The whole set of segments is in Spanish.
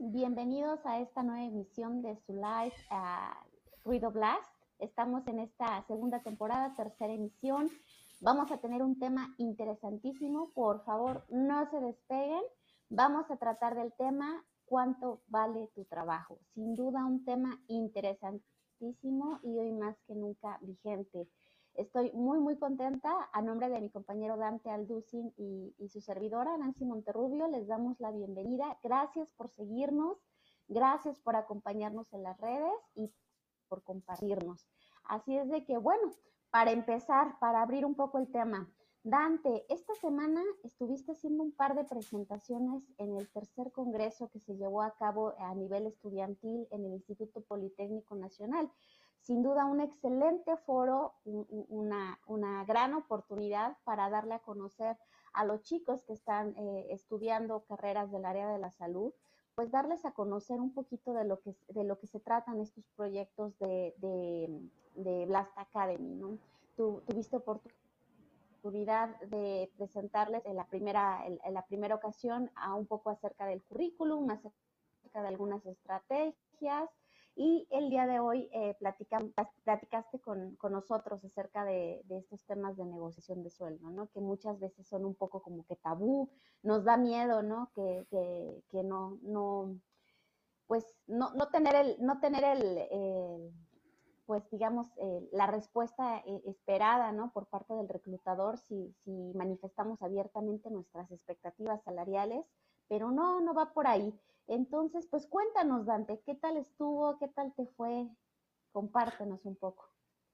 Bienvenidos a esta nueva emisión de su live uh, Ruido Blast. Estamos en esta segunda temporada, tercera emisión. Vamos a tener un tema interesantísimo. Por favor, no se despeguen. Vamos a tratar del tema cuánto vale tu trabajo. Sin duda un tema interesantísimo y hoy más que nunca vigente. Estoy muy, muy contenta. A nombre de mi compañero Dante Alducin y, y, su servidora Nancy Monterrubio, les damos la bienvenida. Gracias por seguirnos, gracias por acompañarnos en las redes y por compartirnos. Así es de que, bueno, para empezar, para abrir un poco el tema, Dante, esta semana estuviste haciendo un par de presentaciones en el tercer congreso que se llevó a cabo a nivel estudiantil en el Instituto Politécnico Nacional sin duda un excelente foro, una, una, gran oportunidad para darle a conocer a los chicos que están eh, estudiando carreras del área de la salud, pues darles a conocer un poquito de lo que, de lo que se tratan estos proyectos de, de, de Blast Academy, ¿no? Tú, tuviste oportunidad de presentarles en la primera, la primera ocasión a un poco acerca del currículum, acerca de algunas estrategias, y el día de hoy eh, platicaste con, nosotros acerca de, estos temas de negociación de sueldo, ¿no? Que muchas veces son un poco como que tabú, nos da miedo, ¿no? Que, no, no, pues no, no tener el, no tener el, el pues digamos, eh, la respuesta eh, esperada, ¿no? Por parte del reclutador si, si manifestamos abiertamente nuestras expectativas salariales, pero no, no va por ahí. Entonces, pues cuéntanos, Dante, ¿qué tal estuvo? ¿Qué tal te fue? Compártenos un poco.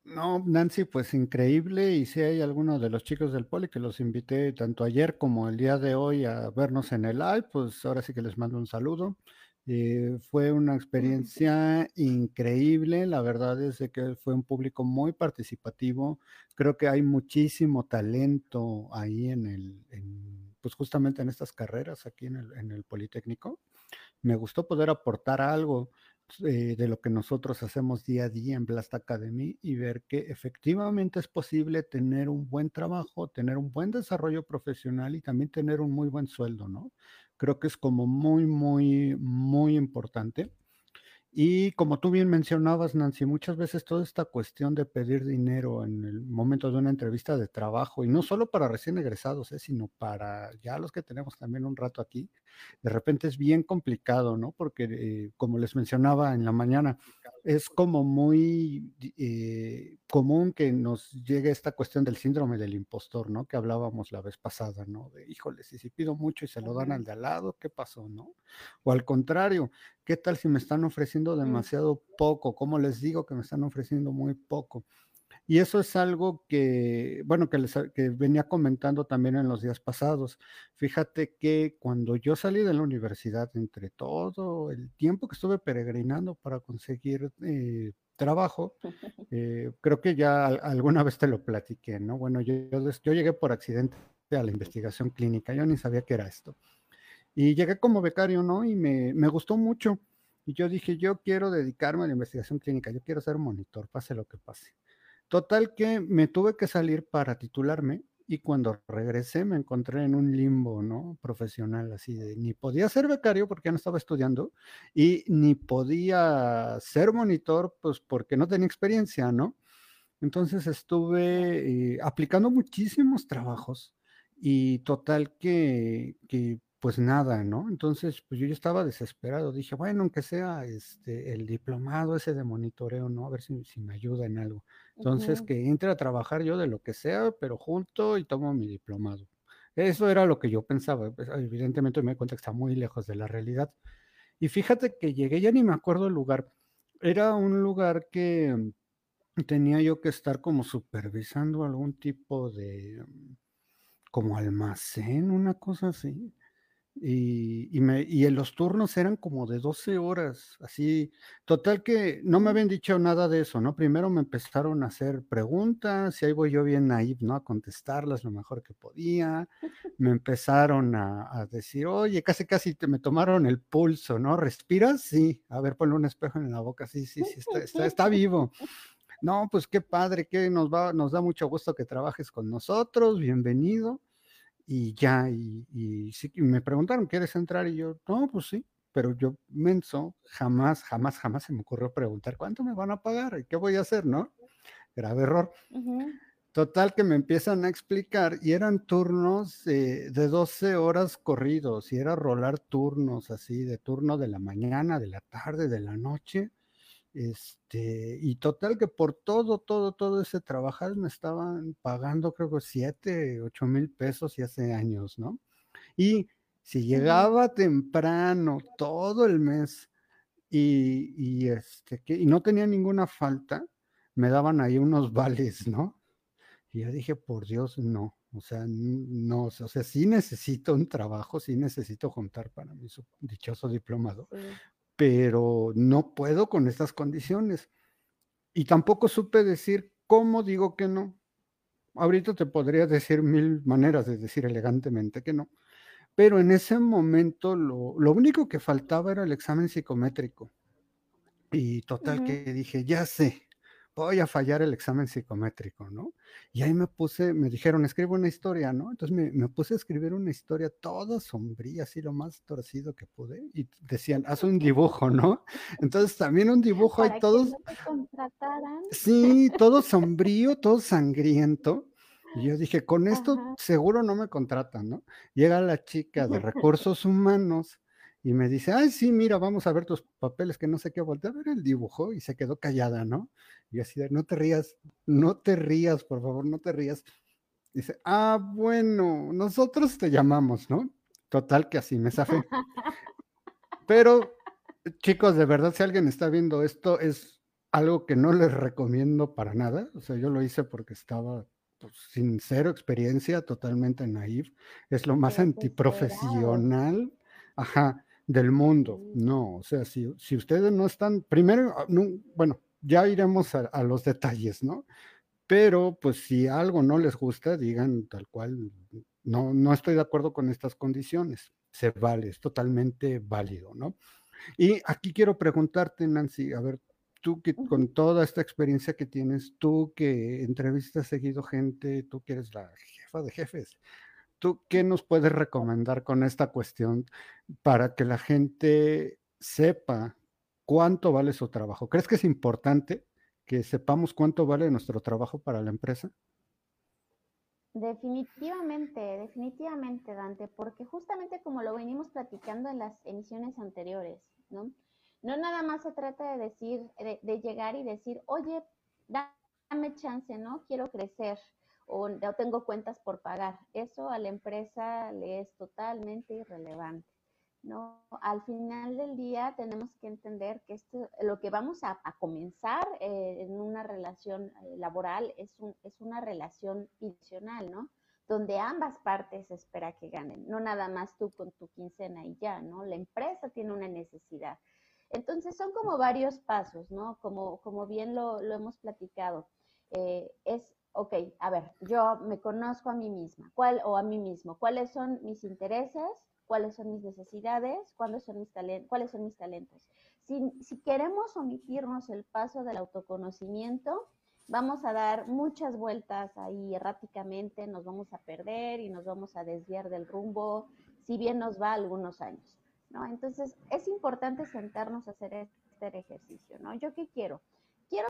No, Nancy, pues increíble. Y si hay algunos de los chicos del Poli que los invité tanto ayer como el día de hoy a vernos en el live, pues ahora sí que les mando un saludo. Eh, fue una experiencia increíble, la verdad es que fue un público muy participativo. Creo que hay muchísimo talento ahí en el, en, pues justamente en estas carreras aquí en el, en el Politécnico me gustó poder aportar algo eh, de lo que nosotros hacemos día a día en Blast Academy y ver que efectivamente es posible tener un buen trabajo, tener un buen desarrollo profesional y también tener un muy buen sueldo, ¿no? Creo que es como muy, muy, muy importante. Y como tú bien mencionabas, Nancy, muchas veces toda esta cuestión de pedir dinero en el momento de una entrevista de trabajo, y no solo para recién egresados, ¿eh? sino para ya los que tenemos también un rato aquí, de repente es bien complicado, ¿no? Porque eh, como les mencionaba en la mañana, es como muy eh, común que nos llegue esta cuestión del síndrome del impostor, ¿no? Que hablábamos la vez pasada, ¿no? De, híjole, si, si pido mucho y se lo dan al de al lado, ¿qué pasó, no? O al contrario, ¿qué tal si me están ofreciendo demasiado poco? ¿Cómo les digo que me están ofreciendo muy poco? Y eso es algo que, bueno, que, les, que venía comentando también en los días pasados. Fíjate que cuando yo salí de la universidad, entre todo el tiempo que estuve peregrinando para conseguir eh, trabajo, eh, creo que ya alguna vez te lo platiqué, ¿no? Bueno, yo, yo, llegué por accidente a la investigación clínica, yo ni sabía qué era esto. Y llegué como becario, ¿no? Y me, me gustó mucho. Y yo dije, yo quiero dedicarme a la investigación clínica, yo quiero ser monitor, pase lo que pase. Total que me tuve que salir para titularme y cuando regresé me encontré en un limbo, ¿no? Profesional, así de ni podía ser becario porque ya no estaba estudiando y ni podía ser monitor, pues porque no tenía experiencia, ¿no? Entonces estuve eh, aplicando muchísimos trabajos y total que, que pues nada, ¿no? Entonces, pues yo estaba desesperado. Dije, bueno, aunque sea este, el diplomado ese de monitoreo, ¿no? A ver si, si me ayuda en algo. Entonces, que entre a trabajar yo de lo que sea, pero junto y tomo mi diplomado. Eso era lo que yo pensaba. Pues, evidentemente me di cuenta que está muy lejos de la realidad. Y fíjate que llegué, ya ni me acuerdo el lugar. Era un lugar que tenía yo que estar como supervisando algún tipo de, como almacén, una cosa así. Y, y, me, y en los turnos eran como de 12 horas, así. Total que no me habían dicho nada de eso, ¿no? Primero me empezaron a hacer preguntas y ahí voy yo bien naive, ¿no? A contestarlas lo mejor que podía. Me empezaron a, decir, oye, casi, casi te, me tomaron el pulso, ¿no? ¿Respiras? Sí. A ver, ponle un espejo en la boca, sí, sí, sí, está, está, está vivo. No, pues qué padre, que nos va, nos da mucho gusto que trabajes con nosotros, bienvenido y ya, y, y, sí, me preguntaron, ¿quieres entrar? Y yo, no, pues sí, pero yo menso, jamás, jamás, jamás se me ocurrió preguntar cuánto me van a pagar y qué voy a hacer, ¿no? Grave error. Total que me empiezan a explicar y eran turnos de 12 horas corridos y era rolar turnos así, de turno de la mañana, de la tarde, de la noche. Este, y total que por todo, todo, todo ese trabajar me estaban pagando creo que 7, 8 mil pesos y hace años, ¿no? Y si llegaba temprano todo el mes y, y, este, que, y no tenía ninguna falta, me daban ahí unos vales, ¿no? Y yo dije, por Dios, no. O sea, no, o sea, sí necesito un trabajo, sí necesito juntar para mi dichoso diplomado, pero no puedo con estas condiciones. Y tampoco supe decir cómo digo que no. Ahorita te podría decir mil maneras de decir elegantemente que no, pero en ese momento lo, lo único que faltaba era el examen psicométrico. Y total que dije, ya sé, voy a fallar el examen psicométrico, ¿no? Y ahí me puse, me dijeron, escribe una historia, ¿no? Entonces me, puse a escribir una historia toda sombría, así lo más torcido que pude, y decían, haz un dibujo, ¿no? Entonces también un dibujo hay todos... sí, todo sombrío, todo sangriento. Y yo dije, con esto seguro no me contratan, ¿no? Llega la chica de recursos humanos y me dice, ay, sí, mira, vamos a ver tus papeles, que no sé qué, volteé a ver el dibujo y se quedó callada, ¿no? Y así de, no te rías, no te rías, por favor, no te rías. Dice, ah, bueno, nosotros te llamamos, ¿no? Total que así me zafé. Pero, chicos, de verdad, si alguien está viendo esto, es algo que no les recomiendo para nada. O sea, yo lo hice porque estaba pues, sin cero experiencia, totalmente naif. Es lo más antiprofesional. Ajá del mundo. No, o sea, si, si ustedes no están, primero, ah, bueno, ya iremos a, los detalles, ¿no? Pero pues si algo no les gusta, digan tal cual, no, no estoy de acuerdo con estas condiciones. Se vale, es totalmente válido, ¿no? Y aquí quiero preguntarte, Nancy, a ver, tú que con toda esta experiencia que tienes, tú que entrevistas seguido gente, tú que eres la jefa de jefes, ¿Tú qué nos puedes recomendar con esta cuestión para que la gente sepa cuánto vale su trabajo? ¿Crees que es importante que sepamos cuánto vale nuestro trabajo para la empresa? Definitivamente, definitivamente, Dante, porque justamente como lo venimos platicando en las emisiones anteriores, ¿no? No nada más se trata de decir, de, de llegar y decir, oye, dame chance, ¿no? Quiero crecer, o no tengo cuentas por pagar. Eso a la empresa le es totalmente irrelevante. ¿no? Al final del día tenemos que entender que esto, lo que vamos a, comenzar eh, en una relación eh, laboral es, un, es una relación adicional, ¿no? Donde ambas partes espera que ganen, no nada más tú con tu quincena y ya, ¿no? La empresa tiene una necesidad. Entonces son como varios pasos, ¿no? Como, como bien lo, lo hemos platicado. Eh, es ok, a ver, yo me conozco a mí misma, ¿cuál o a mí mismo? ¿Cuáles son mis intereses? ¿Cuáles son mis necesidades? ¿Cuáles son mis? ¿Cuáles son mis talentos? Si, si queremos omitirnos el paso del autoconocimiento, vamos a dar muchas vueltas ahí erráticamente, nos vamos a perder y nos vamos a desviar del rumbo, si bien nos va algunos años, ¿no? Entonces, es importante sentarnos a hacer este ejercicio, ¿no? ¿Yo qué quiero? Quiero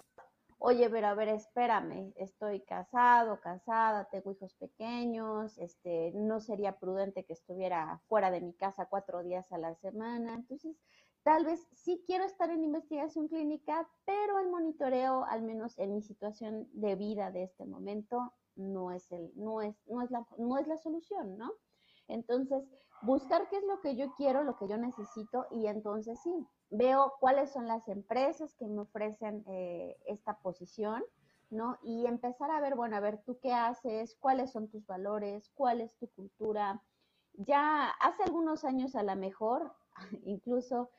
oye, pero a ver, espérame, estoy casado, casada, tengo hijos pequeños, este, no sería prudente que estuviera fuera de mi casa cuatro días a la semana. Entonces, tal vez sí quiero estar en investigación clínica, pero el monitoreo, al menos en mi situación de vida de este momento, no es, el, no es, no es, la, no es la solución, ¿no? Entonces, buscar qué es lo que yo quiero, lo que yo necesito, y entonces sí, veo cuáles son las empresas que me ofrecen eh, esta posición, ¿no? Y empezar a ver, bueno, a ver, tú qué haces, cuáles son tus valores, cuál es tu cultura. Ya hace algunos años a lo mejor, incluso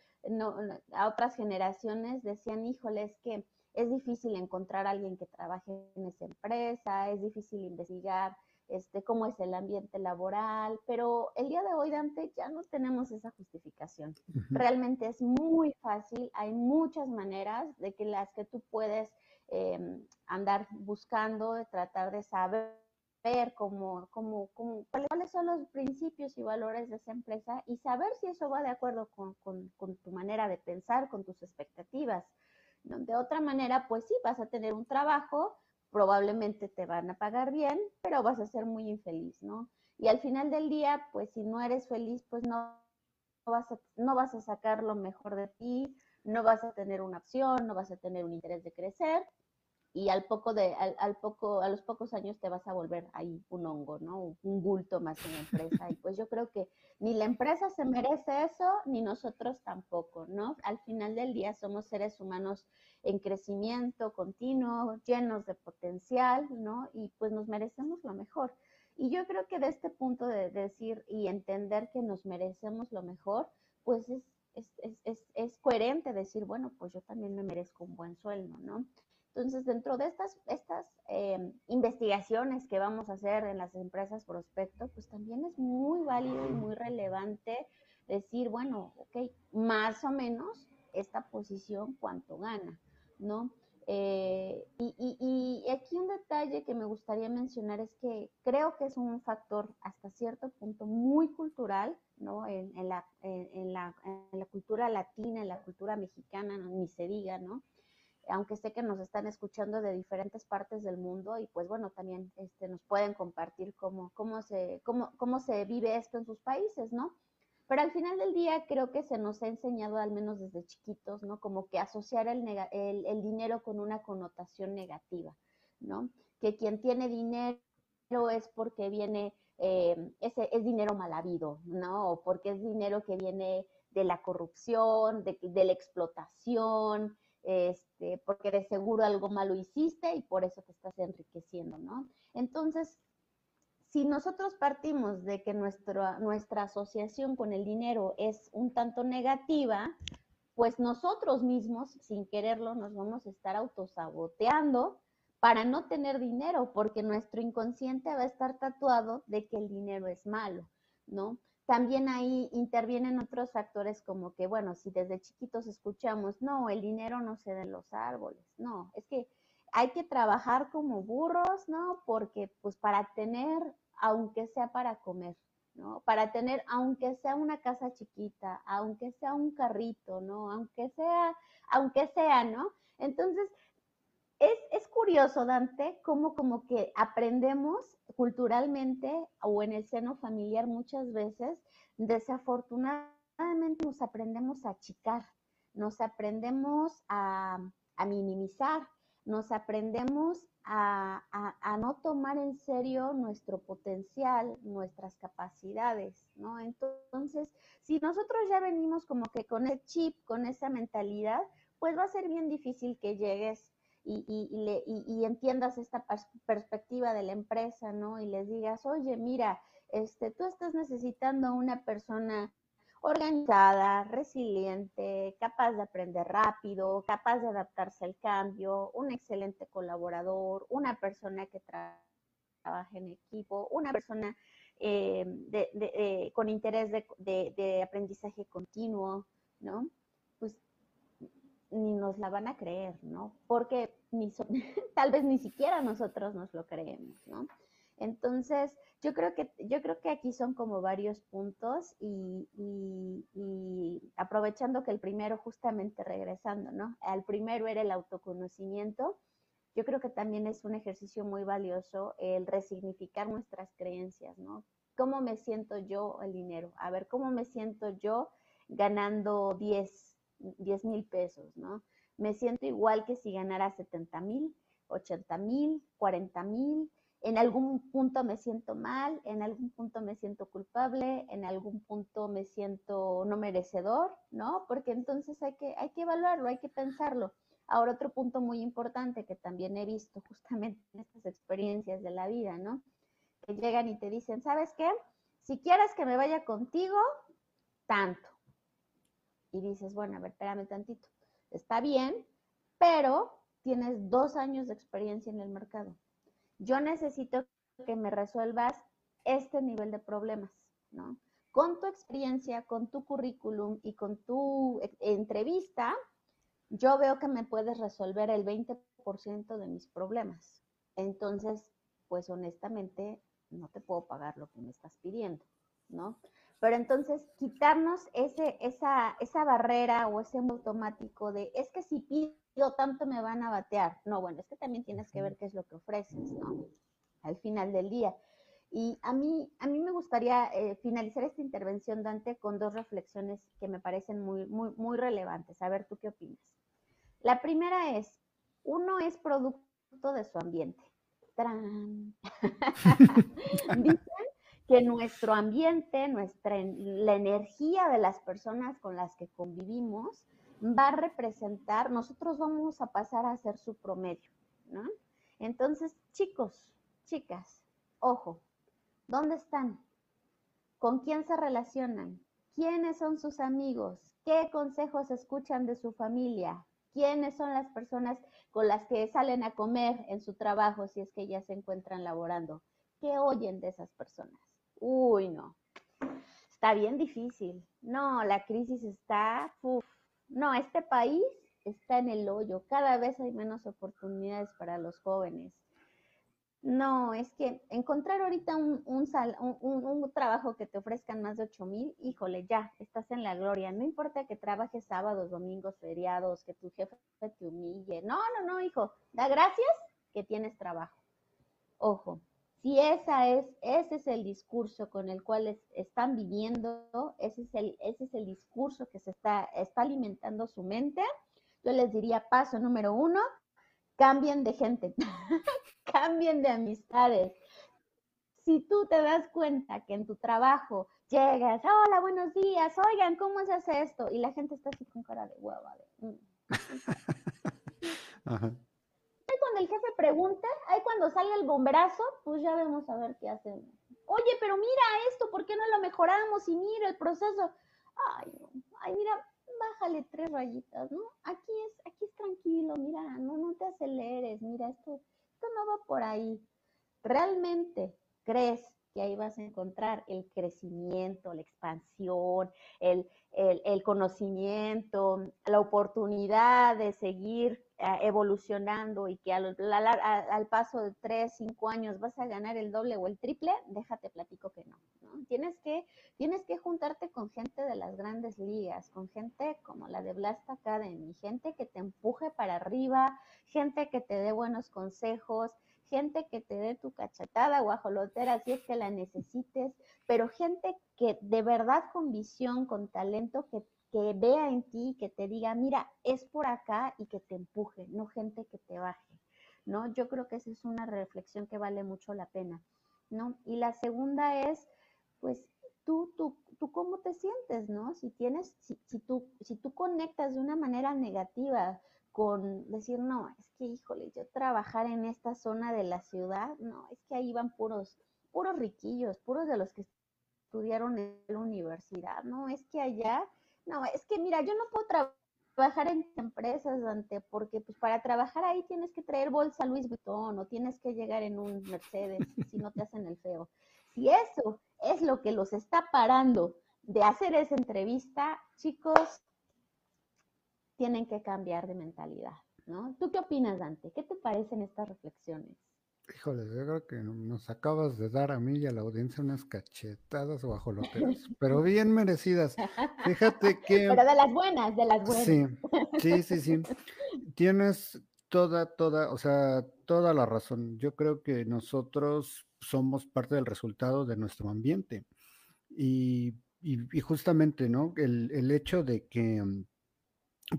a otras generaciones decían, híjole, es que es difícil encontrar a alguien que trabaje en esa empresa, es difícil investigar este, cómo es el ambiente laboral, pero el día de hoy, Dante, ya no tenemos esa justificación. Realmente es muy fácil, hay muchas maneras de que las que tú puedes em, andar buscando, tratar de saber saber cómo, cómo, cómo, cuáles son los principios y valores de esa empresa y saber si eso va de acuerdo con, con, con tu manera de pensar, con tus expectativas. De otra manera, pues sí, vas a tener un trabajo, probablemente te van a pagar bien, pero vas a ser muy infeliz, ¿no? Y al final del día, pues si no eres feliz, pues no vas a, no vas a sacar lo mejor de ti, no vas a tener una opción, no vas a tener un interés de crecer y al poco de, al, poco, a los pocos años te vas a volver ahí un hongo, ¿no? Un bulto más en la empresa. Y pues yo creo que ni la empresa se merece eso, ni nosotros tampoco, ¿no? Al final del día somos seres humanos en crecimiento continuo, llenos de potencial, ¿no? Y pues nos merecemos lo mejor. Y yo creo que de este punto de decir y entender que nos merecemos lo mejor, pues es, es, es, es coherente decir, bueno, pues yo también me merezco un buen sueldo, ¿no? Entonces, dentro de estas, estas em, investigaciones que vamos a hacer en las empresas prospecto, pues también es muy válido y muy relevante decir, bueno, ok, más o menos esta posición cuánto gana, ¿no? Eh, y, y, aquí un detalle que me gustaría mencionar es que creo que es un factor hasta cierto punto muy cultural, ¿no? En, la, en la, cultura latina, en la cultura mexicana, ni se diga, ¿no? Aunque sé que nos están escuchando de diferentes partes del mundo y pues bueno, también este, nos pueden compartir cómo, cómo, se, cómo, cómo se vive esto en sus países, ¿no? Pero al final del día creo que se nos ha enseñado, al menos desde chiquitos, ¿no? Como que asociar el, el, dinero con una connotación negativa, ¿no? Que quien tiene dinero es porque viene, eh, ese, es dinero mal habido, ¿no? O porque es dinero que viene de la corrupción, de, de la explotación, este, porque de seguro algo malo hiciste y por eso te estás enriqueciendo, ¿no? Entonces, si nosotros partimos de que nuestra, nuestra asociación con el dinero es un tanto negativa, pues nosotros mismos, sin quererlo, nos vamos a estar autosaboteando para no tener dinero, porque nuestro inconsciente va a estar tatuado de que el dinero es malo, ¿no? También ahí intervienen otros factores como que, bueno, si desde chiquitos escuchamos, no, el dinero no se da en los árboles, no, es que hay que trabajar como burros, ¿no? Porque pues para tener, aunque sea para comer, ¿no? Para tener, aunque sea una casa chiquita, aunque sea un carrito, ¿no? Aunque sea, aunque sea, ¿no? Entonces, es, es, curioso, Dante, cómo como que aprendemos culturalmente o en el seno familiar muchas veces, desafortunadamente nos aprendemos a achicar, nos aprendemos a, minimizar, nos aprendemos a, a, a, no tomar en serio nuestro potencial, nuestras capacidades, ¿no? Entonces, si nosotros ya venimos como que con el chip, con esa mentalidad, pues va a ser bien difícil que llegues y, y, y, entiendas esta perspectiva de la empresa, ¿no? Y les digas, oye, mira, este, tú estás necesitando una persona organizada, resiliente, capaz de aprender rápido, capaz de adaptarse al cambio, un excelente colaborador, una persona que trabaje en equipo, una persona eh, de, de, eh, con interés de, aprendizaje continuo, ¿no? Ni nos la van a creer, ¿no? Porque ni tal vez ni siquiera nosotros nos lo creemos, ¿no? Entonces, yo creo que, yo creo que aquí son como varios puntos y, y, aprovechando que el primero, justamente regresando, ¿no? Al primero era el autoconocimiento, yo creo que también es un ejercicio muy valioso el resignificar nuestras creencias, ¿no? ¿Cómo me siento yo el dinero? A ver, ¿cómo me siento yo ganando 10, 10 mil pesos, ¿no? Me siento igual que si ganara 70 mil, 80 mil, 40 mil. En algún punto me siento mal, en algún punto me siento culpable, en algún punto me siento no merecedor, ¿no? Porque entonces hay que, hay que evaluarlo, hay que pensarlo. Ahora otro punto muy importante que también he visto justamente en estas experiencias de la vida, ¿no? Que llegan y te dicen, ¿sabes qué? Si quieres que me vaya contigo, tanto y dices, bueno, a ver, espérame tantito, está bien, pero tienes dos años de experiencia en el mercado. Yo necesito que me resuelvas este nivel de problemas, ¿no? Con tu experiencia, con tu currículum y con tu e, entrevista, yo veo que me puedes resolver el 20% de mis problemas. Entonces, pues honestamente no te puedo pagar lo que me estás pidiendo, ¿no? Pero entonces quitarnos ese, esa, esa barrera o ese automático de, es que si pido tanto me van a batear. No, bueno, es que también tienes que ver qué es lo que ofreces, ¿no? Al final del día. Y a mí, a mí me gustaría eh, finalizar esta intervención, Dante, con dos reflexiones que me parecen muy, muy, muy relevantes. A ver, ¿tú qué opinas? La primera es, uno es producto de su ambiente. Dicen que nuestro ambiente, nuestra, la energía de las personas con las que convivimos va a representar, nosotros vamos a pasar a ser su promedio, ¿no? Entonces, chicos, chicas, ojo, ¿dónde están? ¿Con quién se relacionan? ¿Quiénes son sus amigos? ¿Qué consejos escuchan de su familia? ¿Quiénes son las personas con las que salen a comer en su trabajo si es que ya se encuentran laborando? ¿Qué oyen de esas personas? Uy, no. Está bien difícil. No, la crisis está... No, este país está en el hoyo. Cada vez hay menos oportunidades para los jóvenes. No, es que encontrar ahorita un, un, trabajo que te ofrezcan más de 8 mil, híjole, ya, estás en la gloria. No importa que trabajes sábados, domingos, feriados, que tu jefe te humille. No, no, no, hijo, da gracias que tienes trabajo. Ojo, si esa es, ese es el discurso con el cual están viviendo, ese es, el, ese es el discurso que se está, está alimentando su mente, yo les diría paso número uno, cambien de gente, cambien de amistades. Si tú te das cuenta que en tu trabajo llegas, hola, buenos días, oigan, ¿cómo se hace esto? Y la gente está así con cara de mm". cuando el jefe pregunta, cuando sale el bomberazo, pues ya vemos a ver qué hacemos. Oye, pero mira esto, ¿por qué no lo mejoramos? Y mira el proceso. Ay, no. Ay, mira, bájale tres rayitas, ¿no? Aquí es, aquí es tranquilo, mira, no, no te aceleres, mira, esto, esto no va por ahí. ¿Realmente crees que ahí vas a encontrar el crecimiento, la expansión, el, el conocimiento, la oportunidad de seguir evolucionando y que al, paso de tres, cinco años vas a ganar el doble o el triple, déjate platico que no, Tienes que, tienes que juntarte con gente de las grandes ligas, con gente como la de Blast Academy, gente que te empuje para arriba, gente que te dé buenos consejos, gente que te dé tu cachetada guajolotera si es que la necesites, pero gente que de verdad con visión, con talento, que que vea en ti, que te diga, mira, es por acá y que te empuje, no gente que te baje, ¿no? Yo creo que esa es una reflexión que vale mucho la pena, ¿no? Y la segunda es, pues, tú, tú, tú cómo te sientes, ¿no? Si tienes, si, si, tú, si tú conectas de una manera negativa con decir, no, es que, híjole, yo trabajar en esta zona de la ciudad, no, es que ahí van puros, puros riquillos, puros de los que estudiaron en la universidad, ¿no? Es que allá no, es que mira, yo no puedo trabajar en empresas, Dante, porque pues para trabajar ahí tienes que traer bolsa Luis Vuitton o tienes que llegar en un Mercedes si no te hacen el feo. Si eso es lo que los está parando de hacer esa entrevista, chicos, tienen que cambiar de mentalidad, ¿no? ¿Tú qué opinas, Dante? ¿Qué te parecen estas reflexiones? Híjole, yo creo que nos acabas de dar a mí y a la audiencia unas cachetadas bajo los pelos, pero bien merecidas. Fíjate que... Pero de las buenas, de las buenas. Sí, sí, sí, sí. Tienes toda, toda, o sea, toda la razón. Yo creo que nosotros somos parte del resultado de nuestro ambiente. Y, y, justamente, ¿no? El, el hecho de que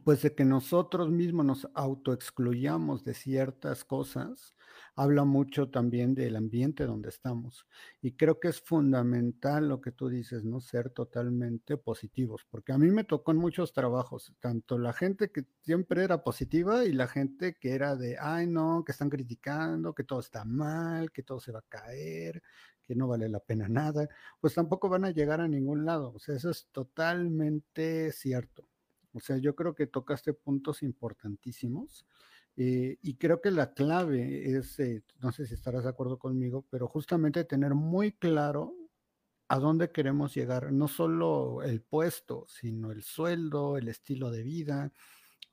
pues de que nosotros mismos nos autoexcluyamos de ciertas cosas, habla mucho también del ambiente donde estamos. Y creo que es fundamental lo que tú dices, ¿no? Ser totalmente positivos, porque a mí me tocó en muchos trabajos, tanto la gente que siempre era positiva y la gente que era de, ay, no, que están criticando, que todo está mal, que todo se va a caer, que no vale la pena nada, pues tampoco van a llegar a ningún lado. O sea, eso es totalmente cierto. O sea, yo creo que tocaste puntos importantísimos eh, y creo que la clave es, eh, no sé si estarás de acuerdo conmigo, pero justamente tener muy claro a dónde queremos llegar, no solo el puesto, sino el sueldo, el estilo de vida,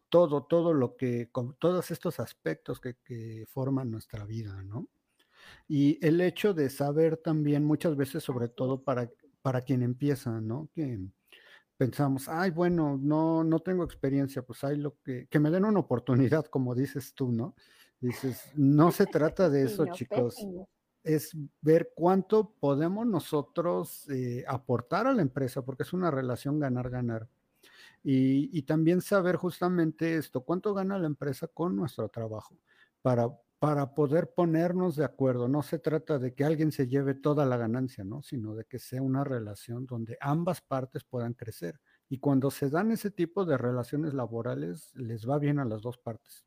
todo, todo lo que, todos estos aspectos que, que forman nuestra vida, ¿no? Y el hecho de saber también muchas veces, sobre todo para, para quien empieza, ¿no? Que pensamos, ay, bueno, no, no tengo experiencia, pues hay lo que, que me den una oportunidad, como dices tú, ¿no? Dices, no se trata de eso, chicos. Es ver cuánto podemos nosotros eh, aportar a la empresa, porque es una relación ganar-ganar. Y, y, también saber justamente esto, cuánto gana la empresa con nuestro trabajo, para, para poder ponernos de acuerdo. No se trata de que alguien se lleve toda la ganancia, ¿no? Sino de que sea una relación donde ambas partes puedan crecer. Y cuando se dan ese tipo de relaciones laborales, les va bien a las dos partes.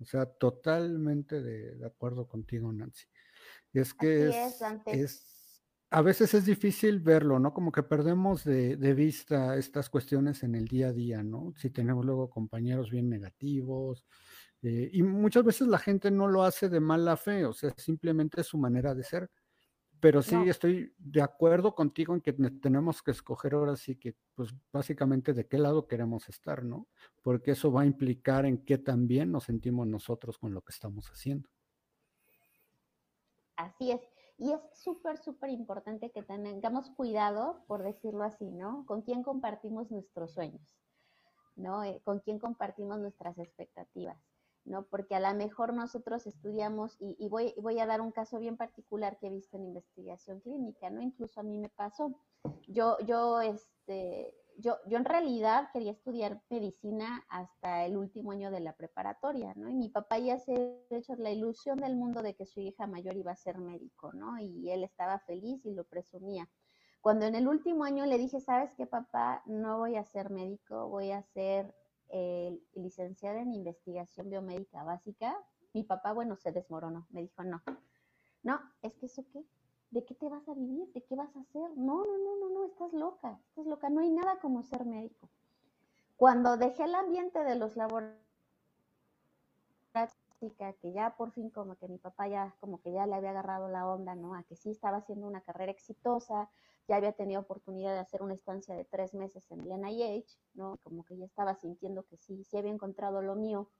O sea, totalmente de, acuerdo contigo, Nancy. Es que es, a veces es difícil verlo, ¿no? Como que perdemos de, vista estas cuestiones en el día a día, ¿no? Si tenemos luego compañeros bien negativos, eh, y muchas veces la gente no lo hace de mala fe, o sea, simplemente es su manera de ser. Pero sí estoy de acuerdo contigo en que tenemos que escoger ahora sí que, pues básicamente de qué lado queremos estar, ¿no? Porque eso va a implicar en qué también nos sentimos nosotros con lo que estamos haciendo. Así es. Y es súper, súper importante que tengamos cuidado, por decirlo así, ¿no? Con quién compartimos nuestros sueños, ¿no? Eh, con quién compartimos nuestras expectativas. ¿No? Porque a lo mejor nosotros estudiamos, y, voy, voy, a dar un caso bien particular que he visto en investigación clínica, ¿no? Incluso a mí me pasó. Yo, yo, este, yo, yo en realidad quería estudiar medicina hasta el último año de la preparatoria, ¿no? Y mi papá ya se ha hecho la ilusión del mundo de que su hija mayor iba a ser médico, ¿no? Y él estaba feliz y lo presumía. Cuando en el último año le dije, ¿sabes qué, papá? No voy a ser médico, voy a ser licenciada en investigación biomédica básica, mi papá, bueno, se desmoronó, me dijo, no, no, es que eso qué, ¿de qué te vas a vivir? ¿De qué vas a hacer? No, no, no, no, no, estás loca, estás loca, no hay nada como ser médico. Cuando dejé el ambiente de los laboratorios, que ya por fin como que mi papá ya como que ya le había agarrado la onda, ¿no? A que sí estaba haciendo una carrera exitosa, ya había tenido oportunidad de hacer una estancia de tres meses en el NIH, ¿no? Como que ya estaba sintiendo que sí, sí había encontrado lo mío.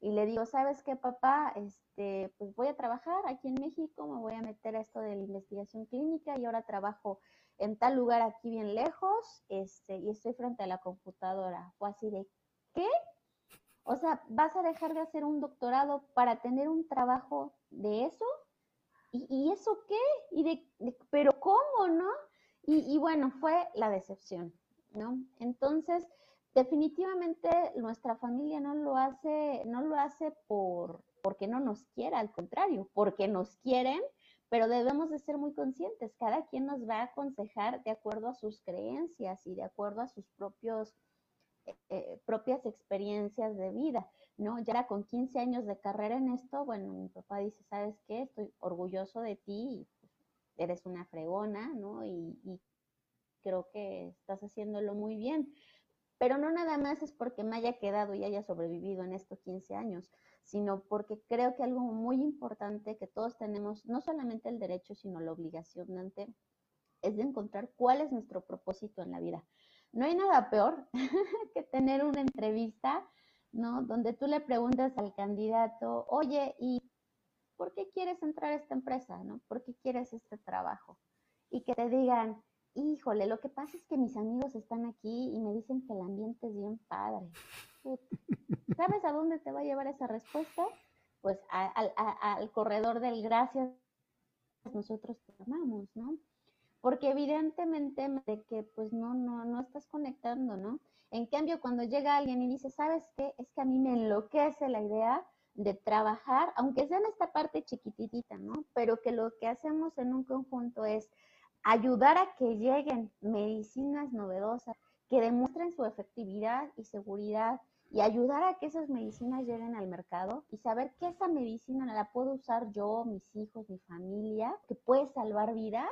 Y le digo, ¿sabes qué, papá? Este, pues voy a trabajar aquí en México, me voy a meter a esto de la investigación clínica y ahora trabajo en tal lugar aquí bien lejos, este, y estoy frente a la computadora. Fue así de, ¿qué? O sea, ¿vas a dejar de hacer un doctorado para tener un trabajo de eso? ¿Y, eso qué? ¿Y de, pero cómo, no? Y, bueno, fue la decepción, ¿no? Entonces, definitivamente nuestra familia no lo hace, no lo hace por, porque no nos quiera, al contrario, porque nos quieren, pero debemos de ser muy conscientes. Cada quien nos va a aconsejar de acuerdo a sus creencias y de acuerdo a sus propios, eh, eh, propias experiencias de vida, ¿no? Ya con 15 años de carrera en esto, bueno, mi papá dice, ¿sabes qué? Estoy orgulloso de ti eres una fregona, ¿no? Y, creo que estás haciéndolo muy bien. Pero no nada más es porque me haya quedado y haya sobrevivido en estos 15 años, sino porque creo que algo muy importante que todos tenemos, no solamente el derecho, sino la obligación de es de encontrar cuál es nuestro propósito en la vida. No hay nada peor que tener una entrevista, ¿no? Donde tú le preguntas al candidato, oye, ¿y ¿por qué quieres entrar a esta empresa? ¿no? ¿Por qué quieres este trabajo? Y que te digan, híjole, lo que pasa es que mis amigos están aquí y me dicen que el ambiente es bien padre. ¿Sabes a dónde te va a llevar esa respuesta? Pues al corredor del gracias nosotros te amamos, ¿no? Porque evidentemente de que pues no, no, no estás conectando, ¿no? En cambio, cuando llega alguien y dice, ¿sabes qué? Es que a mí me enloquece la idea de trabajar, aunque sea en esta parte chiquititita, ¿no? Pero que lo que hacemos en un conjunto es ayudar a que lleguen medicinas novedosas que demuestren su efectividad y seguridad y ayudar a que esas medicinas lleguen al mercado y saber que esa medicina la puedo usar yo, mis hijos, mi familia, que puede salvar vidas,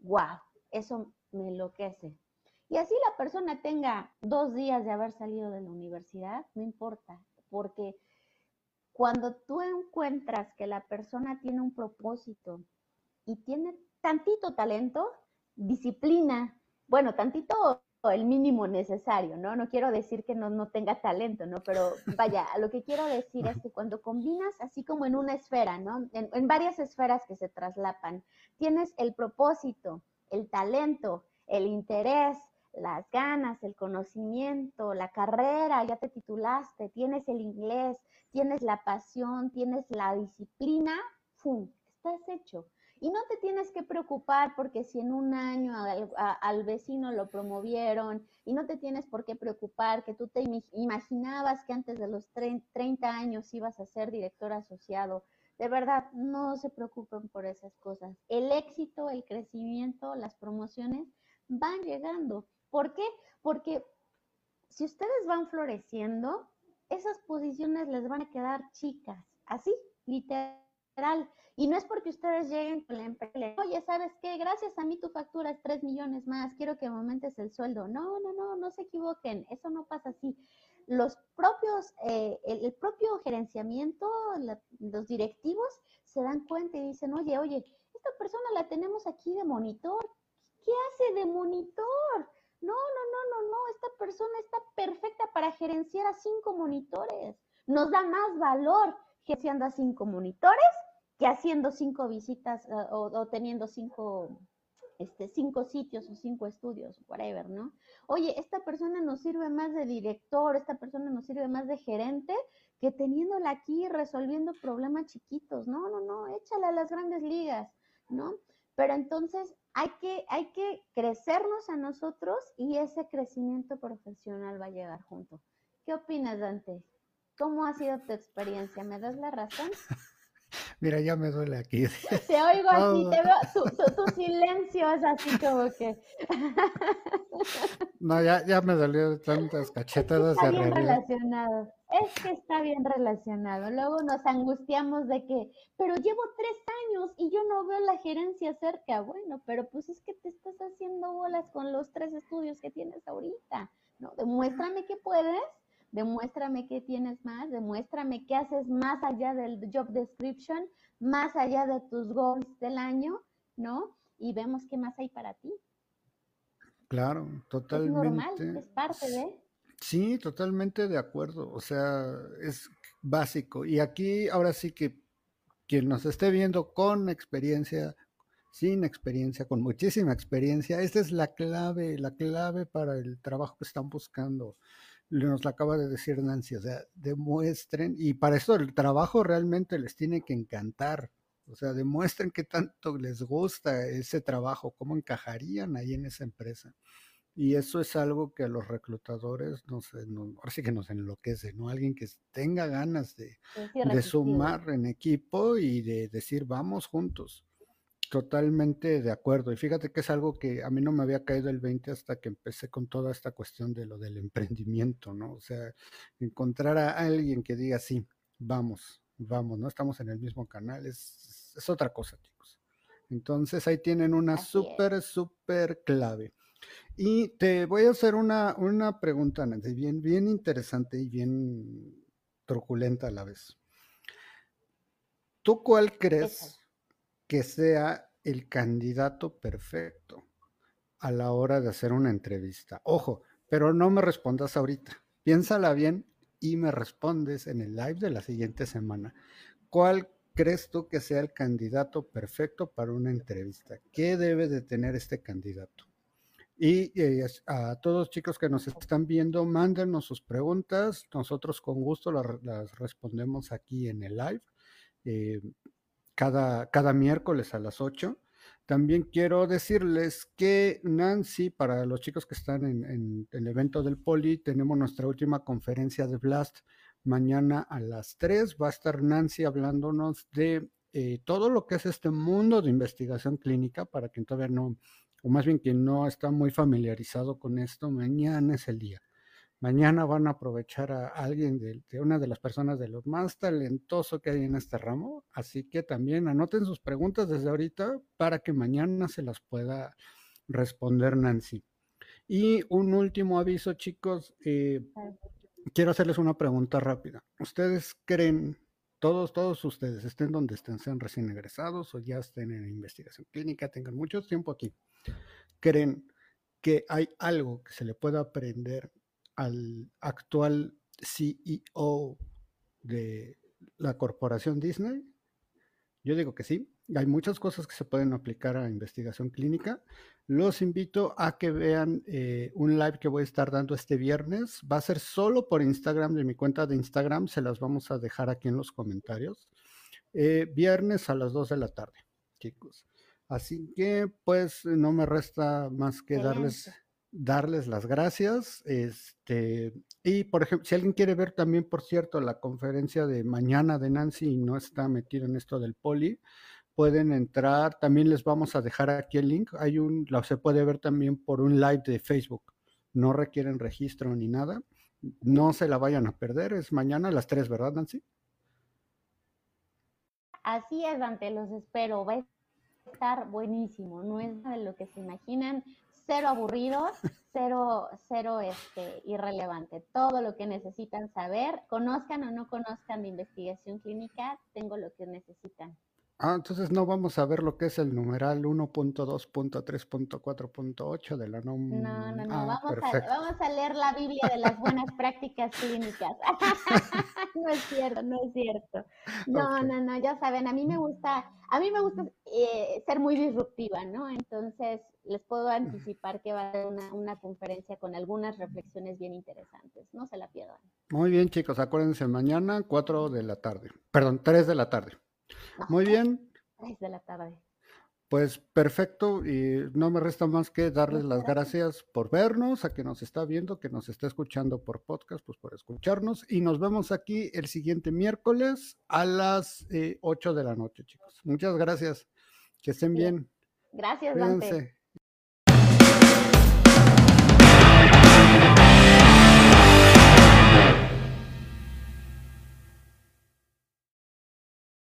wow, eso me enloquece. Y así la persona tenga dos días de haber salido de la universidad, no importa, porque cuando tú encuentras que la persona tiene un propósito y tiene tantito talento, disciplina, bueno, tantito el mínimo necesario, ¿no? No quiero decir que no, no tenga talento, ¿no? Pero vaya, lo que quiero decir es que cuando combinas así como en una esfera, ¿no? En, en varias esferas que se traslapan, tienes el propósito, el talento, el interés, las ganas, el conocimiento, la carrera, ya te titulaste, tienes el inglés, tienes la pasión, tienes la disciplina, ¡fum! Estás hecho. Y no te tienes que preocupar porque si en un año al, vecino lo promovieron y no te tienes por qué preocupar que tú te imaginabas que antes de los 30 años ibas a ser director asociado. De verdad, no se preocupen por esas cosas. El éxito, el crecimiento, las promociones van llegando. ¿Por qué? Porque si ustedes van floreciendo, esas posiciones les van a quedar chicas, así, literal. Y no es porque ustedes lleguen con la empresa, oye, ¿sabes qué? Gracias a mí tu factura es 3 millones más, quiero que aumentes el sueldo. No, no, no, no se equivoquen, eso no pasa así. Los propios, eh, el, propio gerenciamiento, los directivos se dan cuenta y dicen, oye, oye, esta persona la tenemos aquí de monitor. ¿Qué hace de monitor? No, no, no, no, no, esta persona está perfecta para gerenciar a cinco monitores. Nos da más valor gerenciando a cinco monitores que haciendo cinco visitas eh, o, teniendo cinco, este, cinco sitios o cinco estudios, whatever, ¿no? Oye, esta persona nos sirve más de director, esta persona nos sirve más de gerente que teniéndola aquí resolviendo problemas chiquitos. No, no, no, échala a las grandes ligas, ¿no? Pero entonces hay que, hay que crecernos a nosotros y ese crecimiento profesional va a llegar junto. ¿Qué opinas, Dante? ¿Cómo ha sido tu experiencia? ¿Me das la razón? Mira, ya me duele aquí. Te oigo así, te veo, tu, silencio es así como que... No, ya, ya me dolió tantas cachetadas está bien relacionado, es que está bien relacionado. Luego nos angustiamos de que, pero llevo tres años y yo no veo la gerencia cerca. Bueno, pero pues es que te estás haciendo bolas con los tres estudios que tienes ahorita. No, demuéstrame que puedes demuéstrame qué tienes más, demuéstrame qué haces más allá del job description, más allá de tus goals del año, ¿no? Y vemos qué más hay para ti. Claro, totalmente. Es normal, es parte de. Sí, totalmente de acuerdo. O sea, es básico. Y aquí, ahora sí que quien nos esté viendo con experiencia, sin experiencia, con muchísima experiencia, esta es la clave, la clave para el trabajo que están buscando nos la acaba de decir Nancy, o sea, demuestren, y para eso el trabajo realmente les tiene que encantar, o sea, demuestren qué tanto les gusta ese trabajo, cómo encajarían ahí en esa empresa. Y eso es algo que a los reclutadores, no sé, no, ahora sí que nos enloquece, ¿no? Alguien que tenga ganas de, de sumar en equipo y de decir, vamos juntos. Totalmente de acuerdo. Y fíjate que es algo que a mí no me había caído el 20 hasta que empecé con toda esta cuestión de lo del emprendimiento, ¿no? O sea, encontrar a alguien que diga, sí, vamos, vamos, no estamos en el mismo canal, es, es otra cosa, chicos. Entonces ahí tienen una súper, súper clave. Y te voy a hacer una, una pregunta, Nancy, bien, bien interesante y bien truculenta a la vez. ¿Tú cuál crees? que sea el candidato perfecto a la hora de hacer una entrevista. Ojo, pero no me respondas ahorita. Piénsala bien y me respondes en el live de la siguiente semana. ¿Cuál crees tú que sea el candidato perfecto para una entrevista? ¿Qué debe de tener este candidato? Y eh, a todos chicos que nos están viendo, mándenos sus preguntas. Nosotros con gusto las, respondemos aquí en el live. Eh, cada, cada miércoles a las 8. También quiero decirles que Nancy, para los chicos que están en, el evento del Poli, tenemos nuestra última conferencia de Blast mañana a las 3. Va a estar Nancy hablándonos de eh, todo lo que es este mundo de investigación clínica, para quien todavía no, o más bien quien no está muy familiarizado con esto, mañana es el día. Mañana van a aprovechar a alguien de, una de las personas de los más talentoso que hay en este ramo. Así que también anoten sus preguntas desde ahorita para que mañana se las pueda responder Nancy. Y un último aviso, chicos. Eh, quiero hacerles una pregunta rápida. ¿Ustedes creen, todos, todos ustedes, estén donde estén, sean recién egresados o ya estén en investigación clínica, tengan mucho tiempo aquí, creen que hay algo que se le pueda aprender al actual CEO de la corporación Disney? Yo digo que sí. Hay muchas cosas que se pueden aplicar a investigación clínica. Los invito a que vean eh, un live que voy a estar dando este viernes. Va a ser solo por Instagram, de mi cuenta de Instagram. Se las vamos a dejar aquí en los comentarios. Eh, viernes a las 2 de la tarde, chicos. Así que pues no me resta más que darles darles las gracias. Este, y por ejemplo, si alguien quiere ver también, por cierto, la conferencia de mañana de Nancy y no está metido en esto del poli, pueden entrar. También les vamos a dejar aquí el link. Hay un, lo se puede ver también por un live de Facebook. No requieren registro ni nada. No se la vayan a perder. Es mañana a las 3, ¿verdad, Nancy? Así es, Dante, los espero. Va a estar buenísimo. No es de lo que se imaginan cero aburridos, cero, cero este, irrelevante. Todo lo que necesitan saber, conozcan o no conozcan de investigación clínica, tengo lo que necesitan. Ah, entonces no vamos a ver lo que es el numeral 1.2.3.4.8 de la NOM. No, no, no, ah, vamos, a, vamos, a, leer la Biblia de las buenas prácticas clínicas. no es cierto, no es cierto. No, no, no, ya saben, a mí me gusta, a mí me gusta eh, ser muy disruptiva, ¿no? Entonces, les puedo anticipar que va a haber una, una, conferencia con algunas reflexiones bien interesantes. No se la pierdan. Muy bien, chicos, acuérdense, mañana 4 de la tarde. Perdón, 3 de la tarde. Muy bien. 3 de la tarde. Pues perfecto, y no me resta más que darles las gracias por vernos, a que nos está viendo, que nos está escuchando por podcast, pues por escucharnos, y nos vemos aquí el siguiente miércoles a las 8 eh, de la noche, chicos. Muchas gracias, que estén bien. Gracias, Dante.